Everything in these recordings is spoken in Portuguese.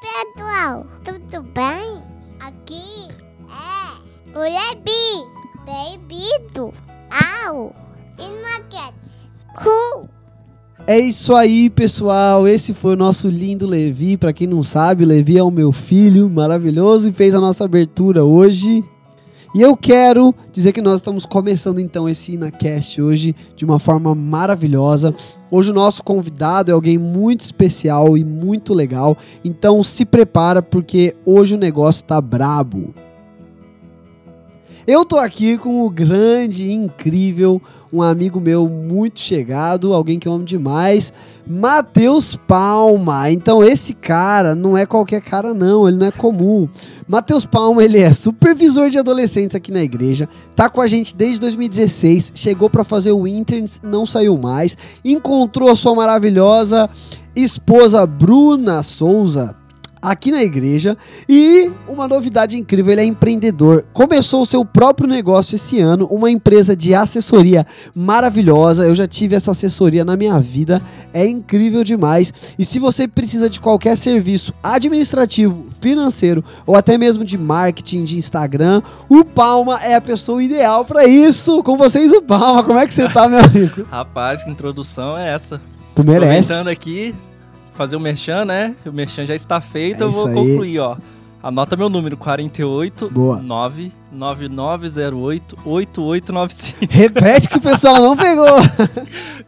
pessoal, tudo bem? Aqui é o Lebi, ao e nuggets. Cool! É isso aí, pessoal. Esse foi o nosso lindo Levi. Pra quem não sabe, Levi é o meu filho maravilhoso e fez a nossa abertura hoje. E eu quero dizer que nós estamos começando então esse InaCast hoje de uma forma maravilhosa. Hoje o nosso convidado é alguém muito especial e muito legal. Então se prepara porque hoje o negócio tá brabo. Eu tô aqui com o grande, incrível, um amigo meu muito chegado, alguém que eu amo demais, Matheus Palma. Então esse cara não é qualquer cara não, ele não é comum. Matheus Palma, ele é supervisor de adolescentes aqui na igreja, tá com a gente desde 2016, chegou para fazer o interns, não saiu mais, encontrou a sua maravilhosa esposa Bruna Souza, aqui na igreja. E uma novidade incrível, ele é empreendedor. Começou o seu próprio negócio esse ano, uma empresa de assessoria maravilhosa. Eu já tive essa assessoria na minha vida, é incrível demais. E se você precisa de qualquer serviço administrativo, financeiro ou até mesmo de marketing, de Instagram, o Palma é a pessoa ideal para isso. Com vocês o Palma, como é que você tá, meu amigo? Rapaz, que introdução é essa? Tu merece. Aproveitando aqui, fazer o merchan, né? O merchan já está feito, É eu vou aí. concluir, ó. Anota meu número, 48 Boa. 99908 8895. Repete que o pessoal não pegou.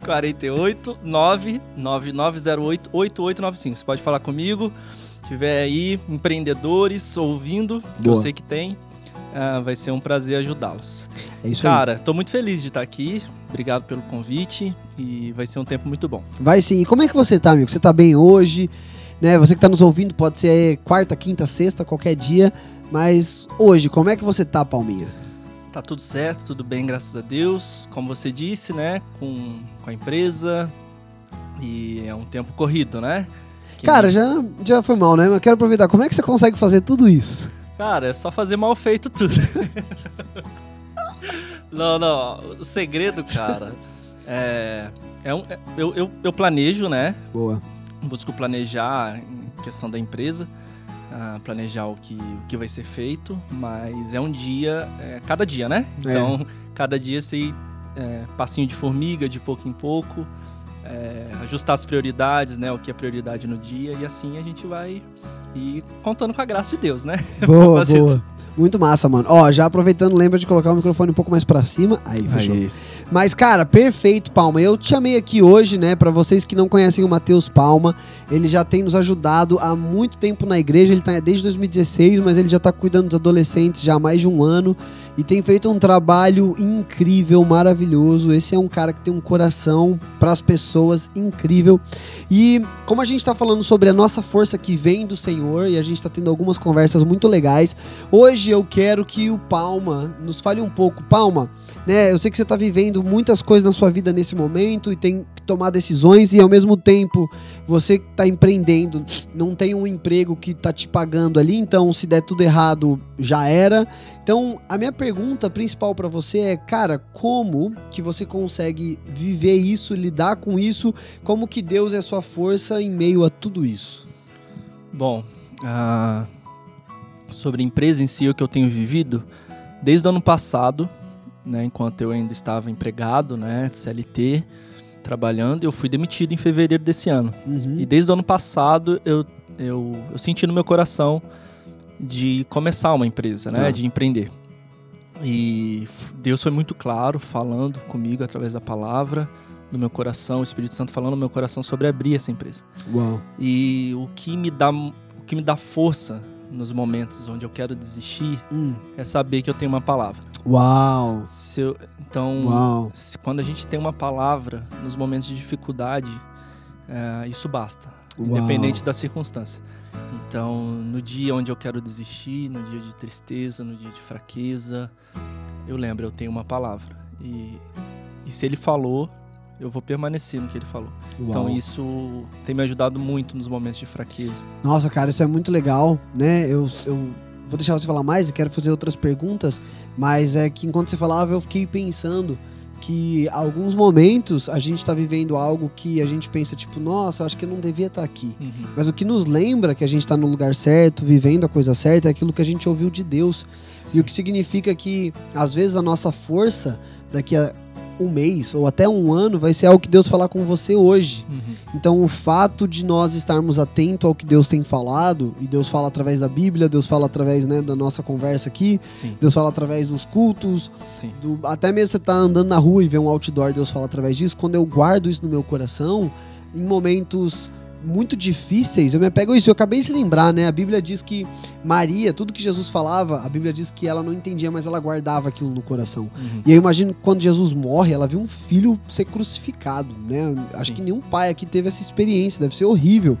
48 99908 8895. Você pode falar comigo. Se tiver aí empreendedores ouvindo, que eu Boa. sei que tem, ah, vai ser um prazer ajudá-los. É isso aí. Cara, tô muito feliz de estar aqui. Obrigado pelo convite e vai ser um tempo muito bom. Vai sim. E como é que você tá, amigo? Você tá bem hoje? Né? Você que tá nos ouvindo, pode ser quarta, quinta, sexta, qualquer dia. Mas hoje, como é que você tá, Palminha? Tá tudo certo, tudo bem, graças a Deus. Como você disse, né? Com, com a empresa. E é um tempo corrido, né? Que- Cara, já, já foi mal, né? Mas eu quero aproveitar. Como é que você consegue fazer tudo isso? Cara, é só fazer mal feito tudo. não, não. O segredo, cara, é. é um, é- eu, eu, eu planejo, né? Boa. Busco planejar em questão da empresa. ah, planejar o que, o que vai ser feito, mas é um dia, é, cada dia, né? É. Então, cada dia você ir é, passinho de formiga, de pouco em pouco, é, ajustar as prioridades, né? O que é prioridade no dia, e assim a gente vai ir contando com a graça de Deus, né? Boa, boa. Muito massa, mano. Ó, já aproveitando, lembra de colocar o microfone um pouco mais pra cima. Aí, fechou. Aí. Mas, cara, perfeito, Palma. Eu te chamei aqui hoje, né, Pra vocês que não conhecem o Matheus Palma. Ele já tem nos ajudado há muito tempo na igreja. Ele tá desde 2016, mas ele já tá cuidando dos adolescentes já há mais de um ano. E tem feito um trabalho incrível, maravilhoso. Esse é um cara que tem um coração pras pessoas incrível. E como a gente tá falando sobre a nossa força que vem do Senhor, e a gente tá tendo algumas conversas muito legais, hoje eu quero que o Palma nos fale um pouco. Palma, né? Eu sei que você tá vivendo muitas coisas na sua vida nesse momento e tem que tomar decisões e ao mesmo tempo você que tá empreendendo, não tem um emprego que tá te pagando ali, então se der tudo errado, já era. Então, a minha pergunta principal pra você é, cara, como que você consegue viver isso, lidar com isso? Como que Deus é sua força em meio a tudo isso? Bom, ah, sobre a empresa em si, o que eu tenho vivido, desde o ano passado, né, enquanto eu ainda estava empregado, né, de CLT, trabalhando, eu fui demitido em fevereiro desse ano. Uhum. E desde o ano passado, eu, eu, eu senti no meu coração de começar uma empresa, né, Tá. de empreender. E Deus foi muito claro, falando comigo através da palavra, no meu coração, o Espírito Santo falando no meu coração sobre abrir essa empresa. Uau. E o que me dá, o que me dá força nos momentos onde eu quero desistir Hum. é saber que eu tenho uma palavra. Uau. Se eu- então, Uau. se- quando a gente tem uma palavra nos momentos de dificuldade, é, isso basta, Uau. independente da circunstância. Então, no dia onde eu quero desistir, no dia de tristeza, no dia de fraqueza, eu lembro, eu tenho uma palavra. E, e se ele falou, eu vou permanecer no que ele falou. Então, Uau. isso tem me ajudado muito nos momentos de fraqueza. Nossa, cara, isso é muito legal, né? Eu, eu vou deixar você falar mais e quero fazer outras perguntas, mas é que enquanto você falava eu fiquei pensando que alguns momentos a gente tá vivendo algo que a gente pensa, tipo, nossa, acho que eu não devia estar aqui. Uhum. Mas o que nos lembra que a gente tá no lugar certo, vivendo a coisa certa, é aquilo que a gente ouviu de Deus. E o que significa que, às vezes, a nossa força daqui a um mês ou até um ano vai ser algo que Deus falar com você hoje. Uhum. Então, o fato de nós estarmos atentos ao que Deus tem falado, e Deus fala através da Bíblia, Deus fala através né, da nossa conversa aqui, Sim, Deus fala através dos cultos, do- até mesmo você tá andando na rua e vê um outdoor, Deus fala através disso. Quando eu guardo isso no meu coração, em momentos muito difíceis, eu me apego a isso. Eu acabei de lembrar, né? A Bíblia diz que Maria, tudo que Jesus falava, a Bíblia diz que ela não entendia, mas ela guardava aquilo no coração. Uhum. E eu imagino que quando Jesus morre, ela viu um filho ser crucificado, né? Acho Sim. que nenhum pai aqui teve essa experiência, deve ser horrível.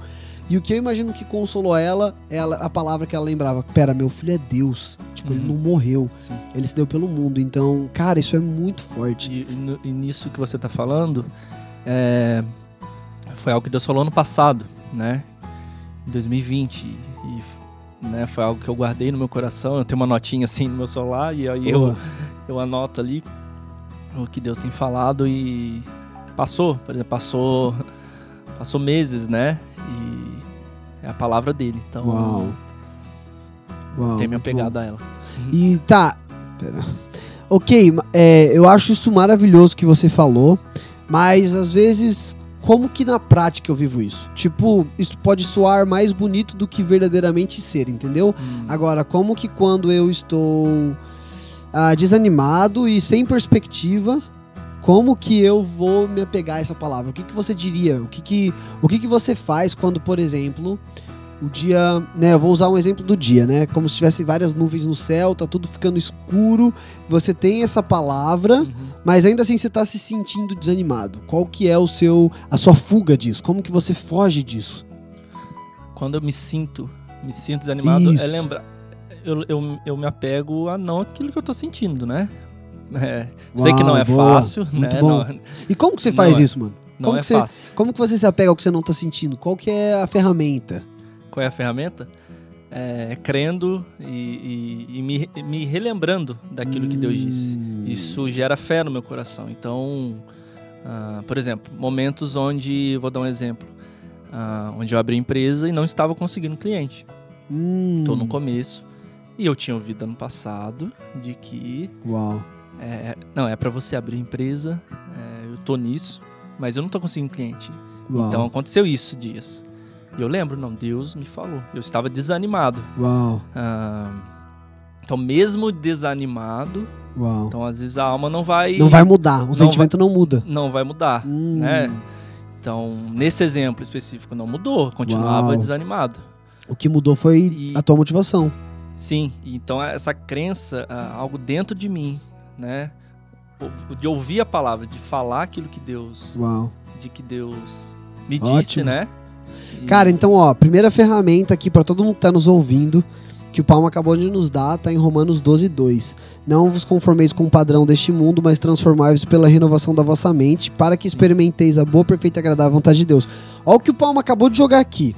E o que eu imagino que consolou ela é ela- a palavra que ela lembrava: Pera, meu filho é Deus. Tipo, ele Uhum. não morreu. Sim. Ele se deu pelo mundo. Então, cara, isso é muito forte. E, e e nisso que você está falando, é, foi algo que Deus falou no passado, né? Em 2020. E né, foi algo que eu guardei no meu coração. Eu tenho uma notinha assim no meu celular e aí eu, Boa. eu anoto ali o que Deus tem falado e passou, por exemplo, passou, passou meses, né? E é a palavra dele. Então, Uau. Uau. tenho me muito apegado a ela. bom. E tá. Pera. Ok, é, eu acho isso maravilhoso que você falou, mas às vezes, como que na prática eu vivo isso? Tipo, isso pode soar mais bonito do que verdadeiramente ser, entendeu? Hum, Agora, como que quando eu estou ah, desanimado e sem perspectiva, como que eu vou me apegar a essa palavra? O que, que você diria? O que, que, o que, que você faz quando, por exemplo, o dia, né, eu vou usar um exemplo do dia, né? Como se tivesse várias nuvens no céu, tá tudo ficando escuro, você tem essa palavra, uhum. mas ainda assim você tá se sentindo desanimado. Qual que é o seu a sua fuga disso? Como que você foge disso? quando eu me sinto, me sinto desanimado, Isso. é lembrar. Eu, eu, eu me apego a não aquilo que eu tô sentindo, né? É, sei que não é Uau, boa. fácil, né? Não, E como que você Não faz é. isso, mano? não Como é você- fácil. Como que você se apega ao que você não tá sentindo? Qual que é a ferramenta? Qual é a ferramenta? É, crendo e, e- e me, me relembrando daquilo que Deus disse. Hum. Isso gera fé no meu coração. Então, ah, por exemplo, momentos onde, vou dar um exemplo, ah, onde eu abri empresa e não estava conseguindo cliente. Hum. Estou no começo e eu tinha ouvido ano passado de que Uau. É, não, é pra você abrir empresa, é, eu tô nisso, mas eu não tô conseguindo cliente. Uau. Então aconteceu isso dias. E eu lembro, não, Deus me falou. Eu estava desanimado. Uau. Ah, então, mesmo desanimado, Uau. então às vezes a alma não vai. Não vai mudar. O sentimento não muda. não vai mudar. Hum. né? Então, nesse exemplo específico, não mudou, continuava Uau. desanimado. O que mudou foi E- a tua motivação. Sim, então essa crença, ah, algo dentro de mim, né? De ouvir a palavra, de falar aquilo que Deus Uau. de que Deus me disse, Ótimo. né? Cara, então, ó, primeira ferramenta aqui pra todo mundo que tá nos ouvindo, que o Palma acabou de nos dar, tá em Romanos 12, 2. Não vos conformeis com o padrão deste mundo, mas transformai-vos pela renovação da vossa mente, para que experimenteis a boa, perfeita e agradável vontade de Deus. Ó o que o Palma acabou de jogar aqui.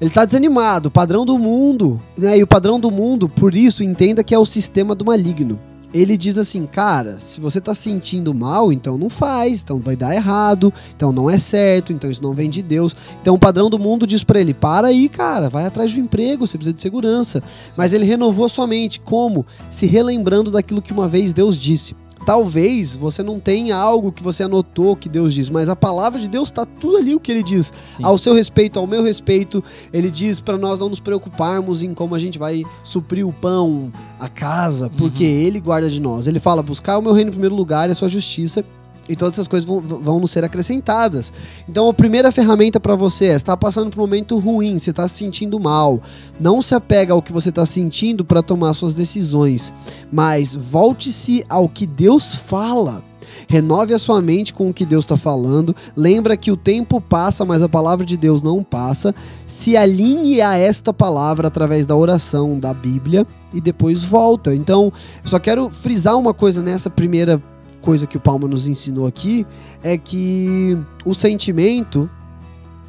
Ele tá desanimado, padrão do mundo, né? E o padrão do mundo, por isso, entenda que é o sistema do maligno. Ele diz assim, cara, se você tá sentindo mal, então não faz, então vai dar errado, então não é certo, então isso não vem de Deus. Então o padrão do mundo diz pra ele: para aí, cara, vai atrás um emprego, você precisa de segurança. Mas ele renovou sua mente. Como? Se relembrando daquilo que uma vez Deus disse. Talvez você não tenha algo que você anotou que Deus diz, mas a palavra de Deus tá tudo ali o que ele diz. Sim. Ao seu respeito, ao meu respeito, ele diz pra nós não nos preocuparmos em como a gente vai suprir o pão, a casa, porque Uhum. ele guarda de nós. Ele fala: buscar o meu reino em primeiro lugar e a sua justiça. E todas essas coisas vão, vão nos ser acrescentadas. Então, a primeira ferramenta pra você é: está passando por um momento ruim, você está se sentindo mal. Não se apega ao que você está sentindo para tomar suas decisões, mas volte-se ao que Deus fala. Renove a sua mente com o que Deus está falando. Lembra que o tempo passa, mas a palavra de Deus não passa. Se alinhe a esta palavra através da oração da Bíblia e depois volta. Então, só quero frisar uma coisa nessa primeira coisa que o Palma nos ensinou aqui: é que o sentimento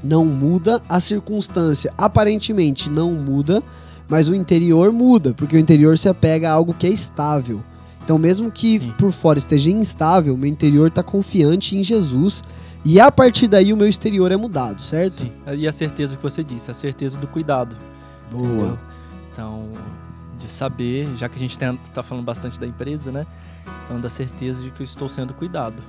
não muda, a circunstância aparentemente não muda, mas o interior muda, porque o interior se apega a algo que é estável. Então, mesmo que Sim. por fora esteja instável, meu interior está confiante em Jesus. E a partir daí o meu exterior é mudado, certo? Sim. E a certeza que você disse, a certeza do cuidado. Boa. entendeu? Então, de saber, já que a gente tem, tá falando bastante da empresa, né? Então, da certeza de que eu estou sendo cuidado.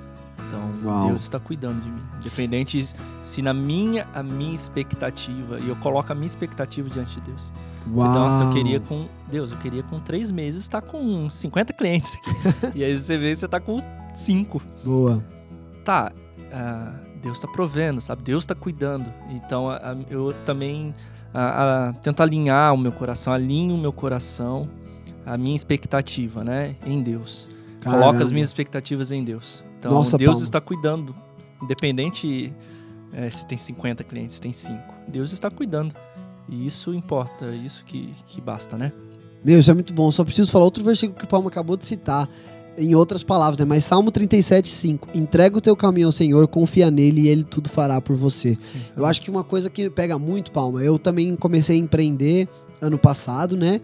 Então, Uau. Deus está cuidando de mim. Independente se na minha, a minha expectativa, e eu coloco a minha expectativa diante de Deus. Uau. Então, nossa, eu queria com. Deus, eu queria com três meses estar com 50 clientes aqui. e aí você vê que você tá com cinco. Boa. Tá, ah, Deus está provendo, sabe? Deus está cuidando. Então, a- a- eu também ah, ah, tento alinhar o meu coração, alinho o meu coração, a minha expectativa, né? Em Deus. Coloco Caramba. as minhas expectativas em Deus. Então, Nossa, Deus Paulo. está cuidando. Independente eh, se tem 50 clientes, se tem 5. Deus está cuidando. E isso importa, isso que, que basta, né? Meu, isso é muito bom. Só preciso falar outro versículo que o Palma acabou de citar. Em outras palavras, né? Mas Salmo 37, 5. Entrega o teu caminho ao Senhor, confia nele e ele tudo fará por você. Sim. Eu acho que uma coisa que pega muito, Palma, eu também comecei a empreender ano passado, né?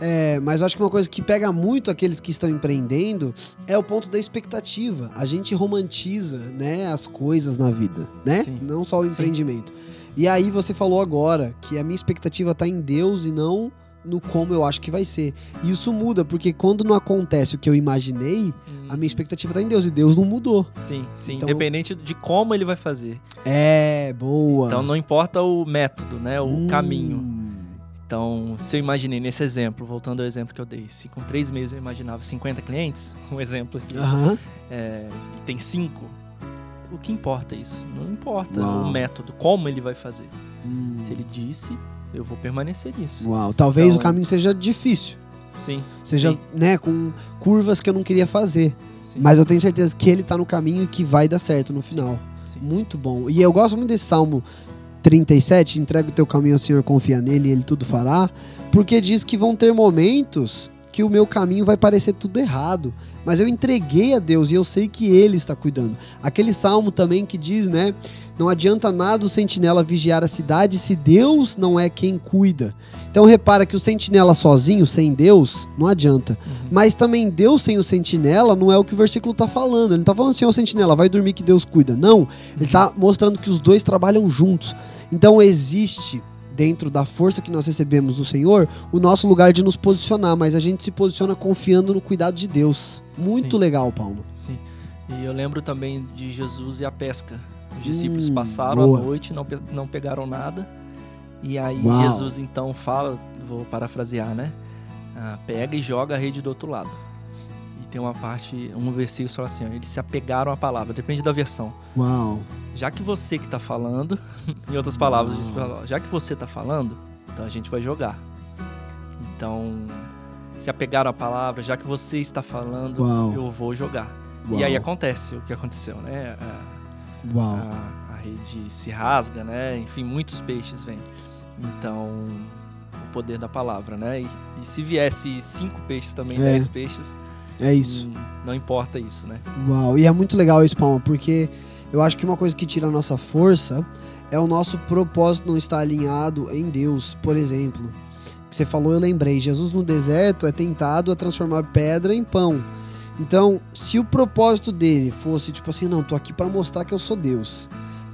É, mas eu acho que uma coisa que pega muito aqueles que estão empreendendo é o ponto da expectativa. A gente romantiza, né, as coisas na vida, né? Sim. Não só o Sim. empreendimento. E aí você falou agora que a minha expectativa tá em Deus e não no como eu acho que vai ser. E isso muda, porque quando não acontece o que eu imaginei, a minha expectativa tá em Deus e Deus não mudou. Sim, sim. Então- Independente de como ele vai fazer. É, boa. Então não importa o método, né? O Hum. caminho. Então, se eu imaginei nesse exemplo, voltando ao exemplo que eu dei, se com três meses eu imaginava 50 clientes, um exemplo aqui, Aham. é, e tem cinco, o que importa é isso? Não importa Uau. o método, como ele vai fazer. Hum. Se ele disse, eu vou permanecer nisso. Uau, talvez Então- o caminho seja difícil. Sim. Seja, sim, né, com curvas que eu não queria fazer. sim, Mas eu tenho certeza que ele tá no caminho e que vai dar certo no final. sim. Muito bom. E eu gosto muito desse Salmo 37, entrega o teu caminho ao Senhor, confia nele e ele tudo fará, porque diz que vão ter momentos que o meu caminho vai parecer tudo errado, mas eu entreguei a Deus e eu sei que ele está cuidando. Aquele salmo também que diz, né, não adianta nada o sentinela vigiar a cidade se Deus não é quem cuida. Então repara que o sentinela sozinho, sem Deus, não adianta. Uhum. Mas também Deus sem o sentinela não é o que o versículo tá falando. Ele não tá falando assim, ô sentinela, vai dormir que Deus cuida. Não, ele tá mostrando que os dois trabalham juntos. Então existe dentro da força que nós recebemos do Senhor o nosso lugar de nos posicionar, mas a gente se posiciona confiando no cuidado de Deus. Muito Sim. legal, Paulo. Sim. E eu lembro também de Jesus e a pesca. Os discípulos Hum, passaram boa. a noite, não, pe- não pegaram nada. E aí Uau. Jesus então fala, vou parafrasear, né? Ah, pega e joga a rede do outro lado. Tem uma parte, um versículo fala assim, ó, eles se apegaram à palavra, depende da versão. Uau. Já que você que tá falando, em outras palavras, diz já que você tá falando, então a gente vai jogar. Então, se apegaram à palavra, já que você está falando, Uau. eu vou jogar. Uau. E aí acontece o que aconteceu, né? A, Uau. a- a rede se rasga, né? Enfim, muitos peixes vêm. Então, o poder da palavra, né? E, e se viesse cinco peixes também, É. dez peixes, É isso. não importa isso, né? Uau, e é muito legal isso, Palma, porque eu acho que uma coisa que tira a nossa força é o nosso propósito não estar alinhado em Deus, por exemplo. Que você falou, eu lembrei, Jesus no deserto é tentado a transformar pedra em pão. Então, se o propósito dele fosse tipo assim, não, tô aqui para mostrar que eu sou Deus.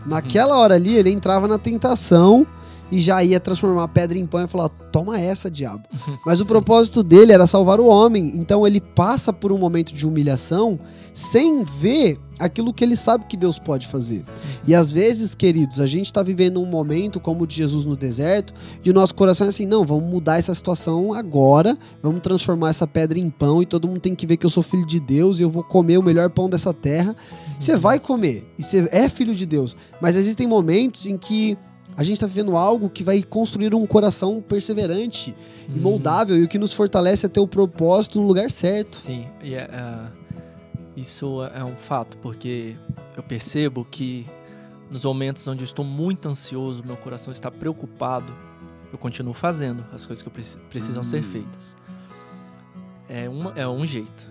Naquela hora ali, ele entrava na tentação e já ia transformar a pedra em pão e falar: toma essa, diabo. Mas o propósito dele era salvar o homem. Então ele passa por um momento de humilhação sem ver aquilo que ele sabe que Deus pode fazer. E às vezes, queridos, a gente está vivendo um momento como o de Jesus no deserto e o nosso coração é assim: não, vamos mudar essa situação agora, vamos transformar essa pedra em pão e todo mundo tem que ver que eu sou filho de Deus e eu vou comer o melhor pão dessa terra. Você vai comer e você é filho de Deus, mas existem momentos em que a gente está vivendo algo que vai construir um coração perseverante e Uhum. moldável e o que nos fortalece é ter o propósito no lugar certo. Sim, e é, é, isso é um fato, porque eu percebo que nos momentos onde eu estou muito ansioso, meu coração está preocupado, eu continuo fazendo as coisas que preci- precisam ser Hum. feitas. É, uma, é um jeito.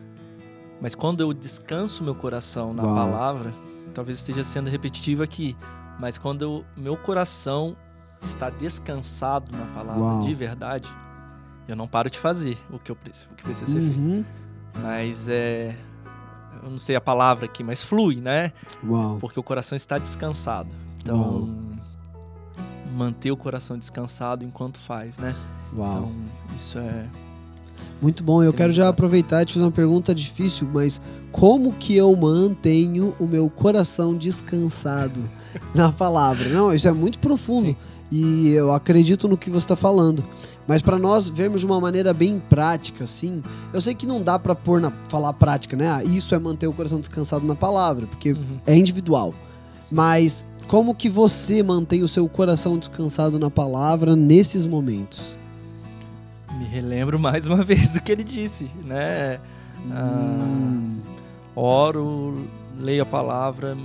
Mas quando eu descanso meu coração na Uau. palavra, talvez esteja sendo repetitivo aqui, mas quando eu- meu coração está descansado na palavra Uau. de verdade, eu não paro de fazer o que, eu, preci- o que precisa ser feito. Uhum. Mas é. Eu não sei a palavra aqui, mas flui, né? Uau. Porque o coração está descansado. Então, Uau. manter o coração descansado enquanto faz, né? Uau. Então, isso é. Muito bom. Eu quero já aproveitar e te fazer uma pergunta difícil, mas como que eu mantenho o meu coração descansado na palavra? Não, isso é muito profundo. Sim. E eu acredito no que você está falando. Mas para nós vermos de uma maneira bem prática, assim, eu sei que não dá para pôr na falar prática, né? Ah, isso é manter o coração descansado na palavra, porque Uhum. é individual. Sim. Mas como que você mantém o seu coração descansado na palavra nesses momentos? Me relembro mais uma vez do que ele disse, né? Ah, Hum, oro, leio a palavra,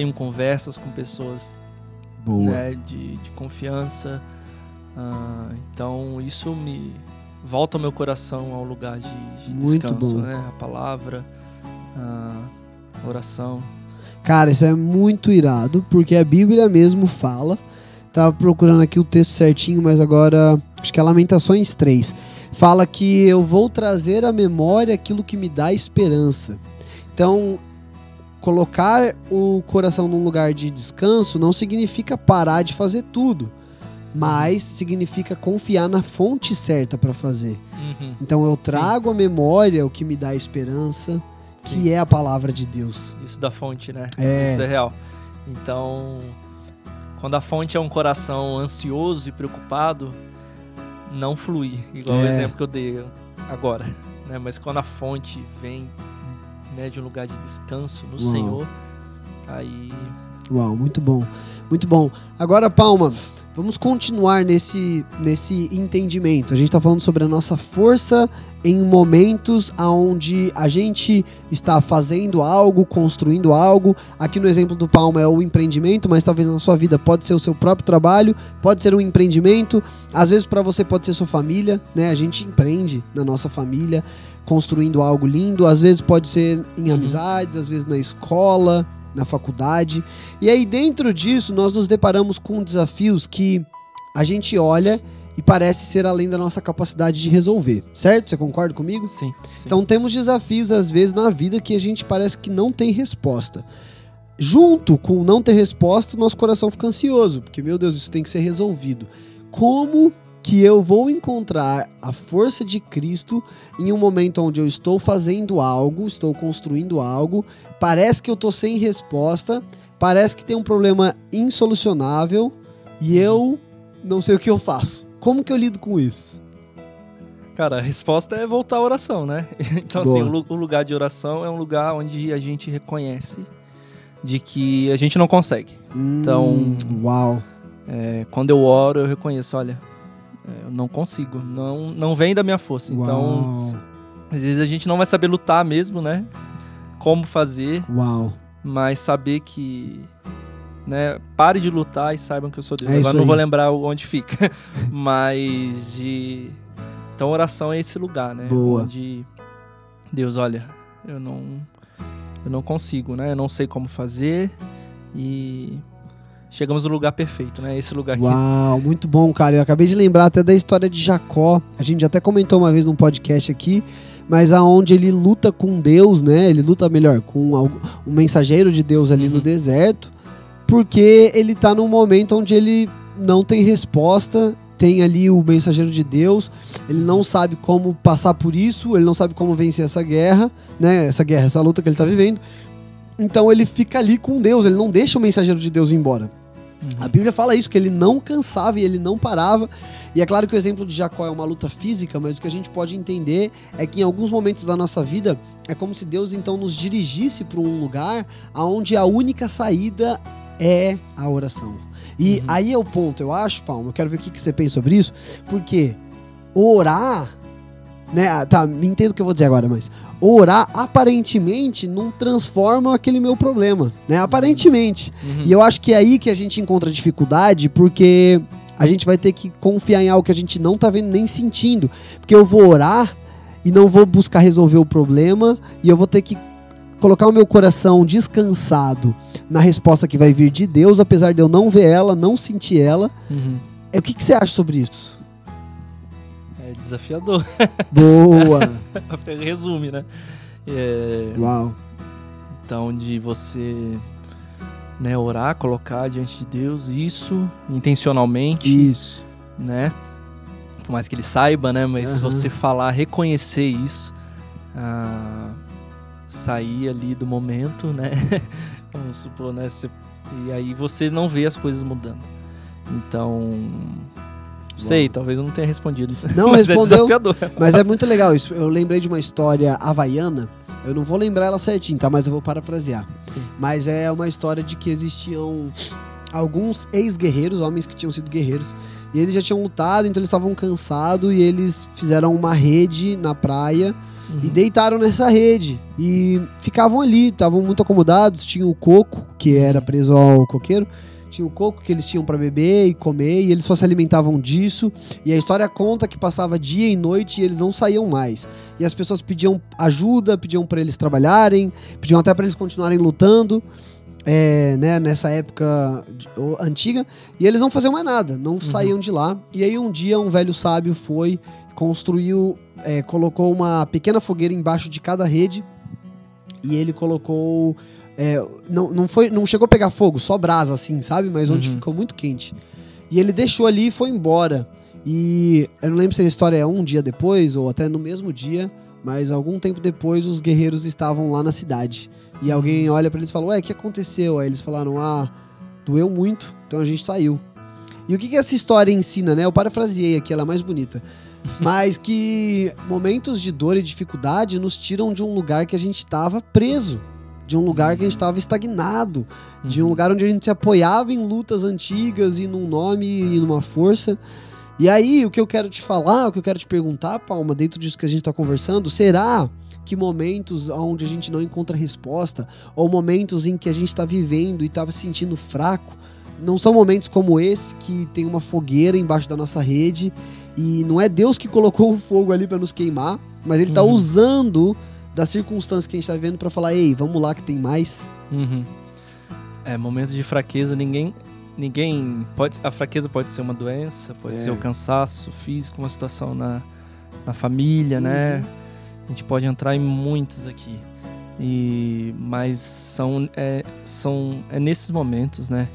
tenho conversas com pessoas boa. né, de, de confiança. Ah, então isso me volta o meu coração ao lugar de, de descanso, né? A palavra, a oração. Cara, isso é muito irado, porque a Bíblia mesmo fala. Tava procurando aqui o texto certinho, mas agora acho que é Lamentações 3. Fala que eu vou trazer à memória aquilo que me dá esperança. Então, colocar o coração num lugar de descanso não significa parar de fazer tudo, mas significa confiar na fonte certa para fazer. Uhum. Então, eu trago à memória o que me dá esperança, Sim. que é a palavra de Deus. Isso da fonte, né? É. Isso é real. Então, quando a fonte é um coração ansioso e preocupado, não flui, igual o É. exemplo que eu dei agora. Né? Mas quando a fonte vem né, de um lugar de descanso no Uau. Senhor, aí Uau, muito bom. Muito bom. Agora, Palma, vamos continuar nesse, nesse entendimento. A gente está falando sobre a nossa força em momentos onde a gente está fazendo algo, construindo algo. Aqui no exemplo do Palma é o empreendimento, mas talvez na sua vida pode ser o seu próprio trabalho, pode ser um empreendimento. Às vezes para você pode ser sua família, né? A gente empreende na nossa família, construindo algo lindo. Às vezes pode ser em Uhum. amizades, às vezes na escola, na faculdade. E aí, dentro disso, nós nos deparamos com desafios que a gente olha e parece ser além da nossa capacidade de resolver, certo? Você concorda comigo? sim. sim. Então, temos desafios, às vezes, na vida que a gente parece que não tem resposta. Junto com não ter resposta, nosso coração fica ansioso, porque, meu Deus, isso tem que ser resolvido. Como que eu vou encontrar a força de Cristo em um momento onde eu estou fazendo algo, estou construindo algo, parece que eu estou sem resposta, parece que tem um problema insolucionável e eu não sei o que eu faço. Como que eu lido com isso? Cara, a resposta é voltar à oração, né? Então, assim, Boa. o lu- o lugar de oração é um lugar onde a gente reconhece de que a gente não consegue. Então- Hum, uau. É, quando eu oro, eu reconheço, olha, eu não consigo, não, não vem da minha força. Então, Uau. às vezes a gente não vai saber lutar mesmo, né? Como fazer, Uau. mas saber que, né? Pare de lutar e saibam que eu sou Deus. É Agora não vou aí. lembrar onde fica, mas de então oração é esse lugar, né? Boa. Onde Deus, olha, eu não eu não consigo, né? Eu não sei como fazer e chegamos no lugar perfeito, né? Esse lugar aqui. Uau, muito bom, cara. Eu acabei de lembrar até da história de Jacó. A gente até comentou uma vez num podcast aqui, mas aonde ele luta com Deus, né? Ele luta melhor com algo- um mensageiro de Deus ali Uhum. no deserto, porque ele tá num momento onde ele não tem resposta. Tem ali o mensageiro de Deus, ele não sabe como passar por isso, ele não sabe como vencer essa guerra, né? Essa guerra, essa luta que ele tá vivendo. Então ele fica ali com Deus, ele não deixa o mensageiro de Deus ir embora. Uhum. A Bíblia fala isso, que ele não cansava e ele não parava. E é claro que o exemplo de Jacó é uma luta física, mas o que a gente pode entender é que em alguns momentos da nossa vida é como se Deus então nos dirigisse para um lugar aonde a única saída é a oração. E Uhum. aí é o ponto, eu acho, Paulo, eu quero ver o que, que você pensa sobre isso, porque orar, né, ah, tá, me entendo o que eu vou dizer agora, mas orar aparentemente não transforma aquele meu problema, né, aparentemente. Uhum. E eu acho que é aí que a gente encontra dificuldade, porque a gente vai ter que confiar em algo que a gente não tá vendo nem sentindo. Porque eu vou orar e não vou buscar resolver o problema, e eu vou ter que colocar o meu coração descansado na resposta que vai vir de Deus, apesar de eu não ver ela, não sentir ela. Uhum. É, O que, que você acha sobre isso? Desafiador. Boa! Resume, né? É, Uau. então, de você né, orar, colocar diante de Deus isso intencionalmente, Isso. né? Por mais que ele saiba, né? Mas Aham. você falar, reconhecer isso, ah, sair ali do momento, né? Vamos supor, né? Você- e aí você não vê as coisas mudando. Então, sei, talvez eu não tenha respondido. Não mas respondeu. é desafiador. Mas é muito legal isso. Eu lembrei de uma história havaiana. Eu não vou lembrar ela certinho, tá? Mas eu vou parafrasear. Sim. Mas é uma história de que existiam alguns ex-guerreiros, homens que tinham sido guerreiros, e eles já tinham lutado, então eles estavam cansados e eles fizeram uma rede na praia e Uhum. deitaram nessa rede e ficavam ali, estavam muito acomodados, tinha o coco que era preso ao coqueiro, tinha o coco que eles tinham para beber e comer e eles só se alimentavam disso. E a história conta que passava dia e noite e eles não saíam mais. E as pessoas pediam ajuda, pediam para eles trabalharem, pediam até para eles continuarem lutando. é, né, nessa época antiga, e eles não faziam mais nada, não saíam de lá. E aí um dia um velho sábio foi, construiu, é, colocou uma pequena fogueira embaixo de cada rede, e ele colocou. É, não, não, foi, não chegou a pegar fogo, só brasa assim, sabe? Mas onde Uhum. ficou muito quente. E ele deixou ali e foi embora. E eu não lembro se a história é um dia depois ou até no mesmo dia, mas algum tempo depois os guerreiros estavam lá na cidade. E alguém olha pra eles e fala: Ué, o que aconteceu? Aí eles falaram: Ah, doeu muito, então a gente saiu. E o que, que essa história ensina, né? Eu parafraseei aqui, ela é mais bonita. Mas que momentos de dor e dificuldade nos tiram de um lugar que a gente estava preso, de um lugar que a gente estava estagnado, de um Uhum. lugar onde a gente se apoiava em lutas antigas e num nome e numa força. E aí, o que eu quero te falar, o que eu quero te perguntar, Palma, dentro disso que a gente está conversando, será que momentos onde a gente não encontra resposta, ou momentos em que a gente está vivendo e estava se sentindo fraco, não são momentos como esse que tem uma fogueira embaixo da nossa rede e não é Deus que colocou o fogo ali para nos queimar, mas Ele está Uhum. usando das circunstâncias que a gente está vivendo para falar: ei, vamos lá que tem mais. Uhum. É, momentos de fraqueza, ninguém. Ninguém. Pode, a fraqueza pode ser uma doença, pode É. ser o cansaço físico, uma situação na, na família, né? Uhum. A gente pode entrar em muitos aqui. E, mas são, é, são é nesses momentos, né?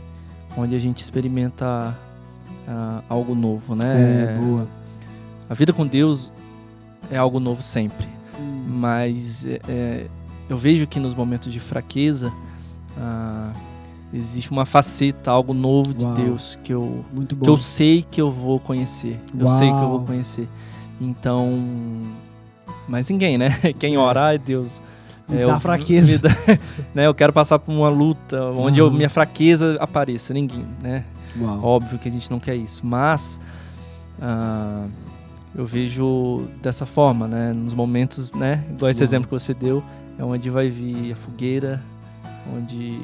Onde a gente experimenta ah, algo novo, né? É, boa. A vida com Deus é algo novo sempre. Mas é, é, eu vejo que nos momentos de fraqueza ah, existe uma faceta, algo novo de Uau. Deus que eu, que eu sei que eu vou conhecer. Eu sei que eu vou conhecer. Então. Mas ninguém, né? Quem orar é Deus. Me É, dá eu- fraqueza. me dá- né, eu quero passar por uma luta onde eu- Aham. minha fraqueza apareça. Ninguém, né? Uau. Óbvio que a gente não quer isso, mas ah, eu vejo dessa forma, né? Nos momentos, né? Igual esse exemplo que você deu, é onde vai vir a fogueira, onde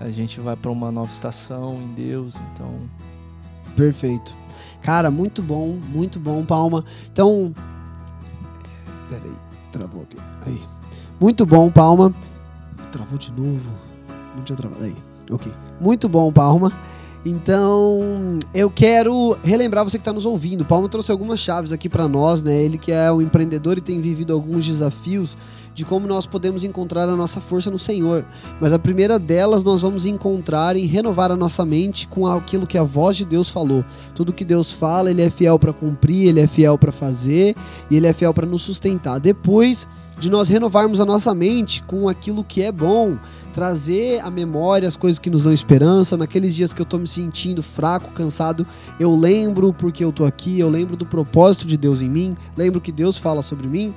a gente vai para uma nova estação em Deus. Então, Perfeito. Cara, muito bom, muito bom, Palma. Então. Peraí, travou aqui. Aí. Muito bom, Palma. Travou de novo. Não tinha travado. Aí, ok. Muito bom, Palma. Então, eu quero relembrar você que está nos ouvindo. Palma trouxe algumas chaves aqui para nós, né? Ele que é um empreendedor e tem vivido alguns desafios de como nós podemos encontrar a nossa força no Senhor. Mas a primeira delas nós vamos encontrar em renovar a nossa mente com aquilo que a voz de Deus falou. Tudo que Deus fala, ele é fiel para cumprir, ele é fiel para fazer e ele é fiel para nos sustentar. Depois de nós renovarmos a nossa mente com aquilo que é bom, trazer à memória as coisas que nos dão esperança. Naqueles dias que eu tô me sentindo fraco, cansado, eu lembro porque eu tô aqui, eu lembro do propósito de Deus em mim, lembro que Deus fala sobre mim.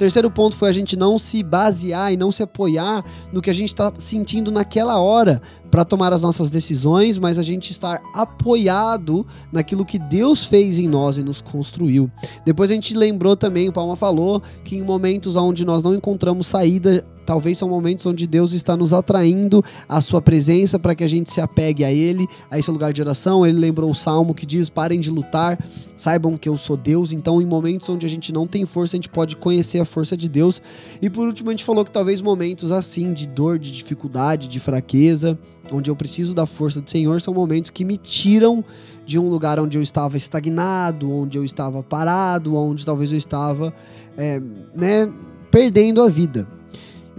Terceiro ponto foi a gente não se basear e não se apoiar no que a gente está sentindo naquela hora para tomar as nossas decisões, mas a gente estar apoiado naquilo que Deus fez em nós e nos construiu. Depois a gente lembrou também, o Palma falou, que em momentos onde nós não encontramos saída, talvez são momentos onde Deus está nos atraindo à sua presença para que a gente se apegue a Ele, a esse lugar de oração. Ele lembrou o salmo que diz: parem de lutar, saibam que eu sou Deus. Então, em momentos onde a gente não tem força, a gente pode conhecer a força de Deus. E por último, a gente falou que talvez momentos assim, de dor, de dificuldade, de fraqueza, onde eu preciso da força do Senhor, são momentos que me tiram de um lugar onde eu estava estagnado, onde eu estava parado, onde talvez eu estava, é, né, perdendo a vida.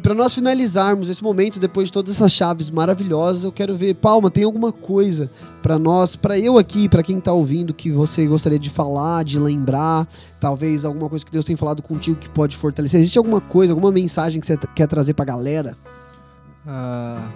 Para nós finalizarmos esse momento, depois de todas essas chaves maravilhosas, eu quero ver, Palma, tem alguma coisa para nós, para eu aqui, para quem está ouvindo, que você gostaria de falar, de lembrar, talvez alguma coisa que Deus tem falado contigo que pode fortalecer? Existe alguma coisa, alguma mensagem que você quer trazer para a galera? Ah,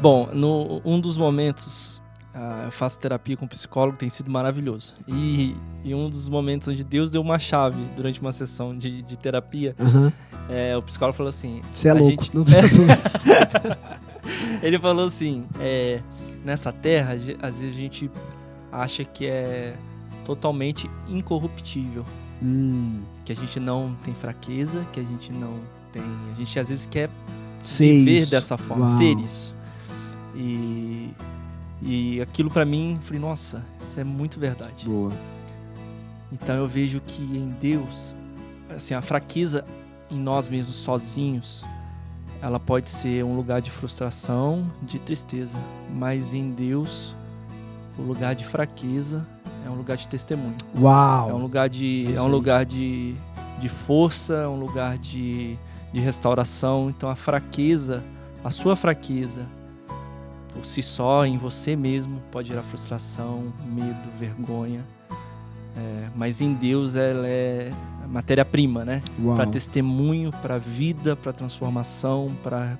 bom, no, um dos momentos ah, eu faço terapia com um psicólogo, tem sido maravilhoso. E, e, um dos momentos onde Deus deu uma chave durante uma sessão de, de terapia, Uhum. é, o psicólogo falou assim: Você é louco. gente- Ele falou assim: é, nessa terra, às vezes a gente acha que é totalmente incorruptível, hum, que a gente não tem fraqueza, que a gente não tem. A gente às vezes quer sei viver isso. dessa forma, Uau. ser isso. E, e aquilo pra mim, falei, nossa, isso é muito verdade. Boa. Então eu vejo que em Deus, assim, a fraqueza em nós mesmos sozinhos, ela pode ser um lugar de frustração, de tristeza, mas em Deus, o lugar de fraqueza é um lugar de testemunho. Uau. É um lugar de, é um lugar de, de força, é um lugar de, de restauração. Então a fraqueza, a sua fraqueza, por si só, em você mesmo, pode gerar frustração, medo, vergonha. É, mas em Deus ela é matéria-prima, né? Para testemunho, para vida, para transformação, para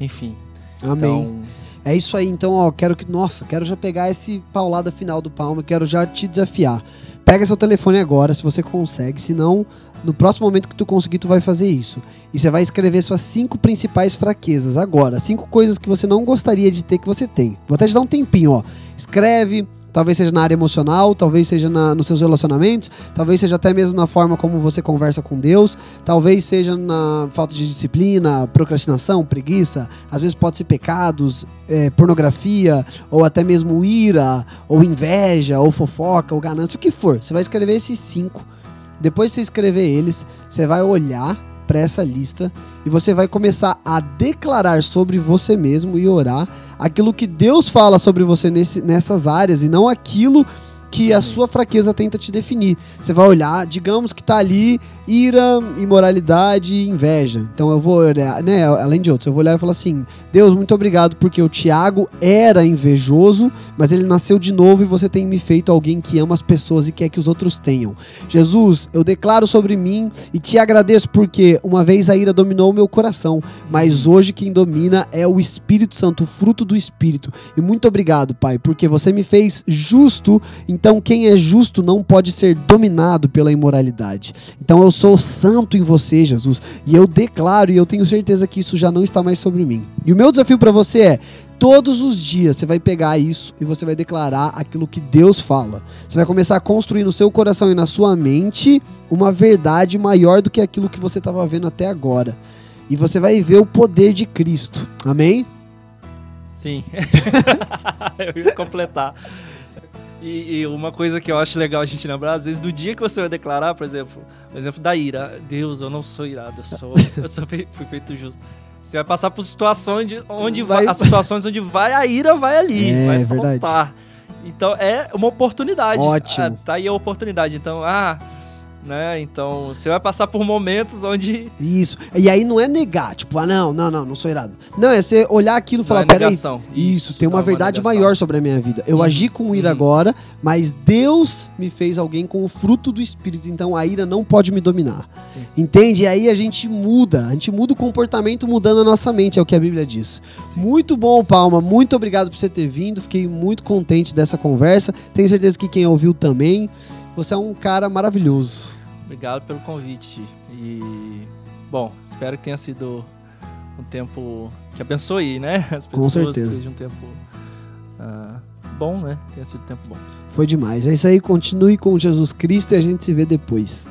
enfim. Amém. Então, É isso aí, então, ó, quero que, nossa, quero já pegar esse paulada final do Palma, quero já te desafiar. Pega seu telefone agora, se você consegue, senão no próximo momento que tu conseguir, tu vai fazer isso. E você vai escrever suas cinco principais fraquezas agora, cinco coisas que você não gostaria de ter que você tem. Vou até te dar um tempinho, ó. Escreve, talvez seja na área emocional, talvez seja na, nos seus relacionamentos, talvez seja até mesmo na forma como você conversa com Deus, talvez seja na falta de disciplina, procrastinação, preguiça, às vezes pode ser pecados, é, pornografia, ou até mesmo ira, ou inveja, ou fofoca, ou ganância, o que for. Você vai escrever esses cinco. Depois de você escrever eles, você vai olhar para essa lista e você vai começar a declarar sobre você mesmo e orar aquilo que Deus fala sobre você nesse- nessas áreas e não aquilo que a sua fraqueza tenta te definir. Você vai olhar, digamos que tá ali ira, imoralidade e inveja. Então eu vou olhar, né, além de outros, eu vou olhar e falar assim: Deus, muito obrigado porque o Tiago era invejoso, mas ele nasceu de novo e você tem me feito alguém que ama as pessoas e quer que os outros tenham. Jesus, eu declaro sobre mim e te agradeço porque uma vez a ira dominou o meu coração, mas hoje quem domina é o Espírito Santo, o fruto do Espírito. E muito obrigado, Pai, porque você me fez justo, quem é justo não pode ser dominado pela imoralidade. Então eu sou santo em você, Jesus, e eu declaro e eu tenho certeza que isso já não está mais sobre mim. E o meu desafio para você é Todos os dias você vai pegar isso e você vai declarar aquilo que Deus fala. Você vai começar a construir no seu coração e na sua mente uma verdade maior do que aquilo que você estava vendo até agora. E você vai ver o poder de Cristo. Amém? Sim. eu ia completar. E, e uma coisa que eu acho legal a gente lembrar, às vezes, do dia que você vai declarar, por exemplo, o exemplo da ira. Deus, eu não sou irado, eu sou, eu sou fui feito justo. Você vai passar por situações de, onde vai, as situações onde vai a ira, vai ali, É, vai verdade. saltar. Então é uma oportunidade. Ótimo. Ah, tá aí a oportunidade. Então, ah, né? Então você vai passar por momentos onde Isso. E aí não é negar, tipo, ah, não, não, não, não sou irado. Não, é você olhar aquilo e falar, é peraí. negação. Isso, tem uma é verdade negação. maior sobre a minha vida. Eu Uhum, agi com ira uhum. agora, mas Deus me fez alguém com o fruto do Espírito, então a ira não pode me dominar. Sim, Entende? E aí a gente muda, a gente muda o comportamento mudando a nossa mente, é o que a Bíblia diz. sim. Muito bom, Palma, muito obrigado por você ter vindo, fiquei muito contente dessa conversa. Tenho certeza que quem ouviu também. Você é um cara maravilhoso. Obrigado pelo convite. E, bom, espero que tenha sido um tempo que abençoe, né? As Com pessoas, certeza. que seja um tempo ah, bom, né? Tenha sido um tempo bom. Foi demais. É isso aí, continue com Jesus Cristo e a gente se vê depois.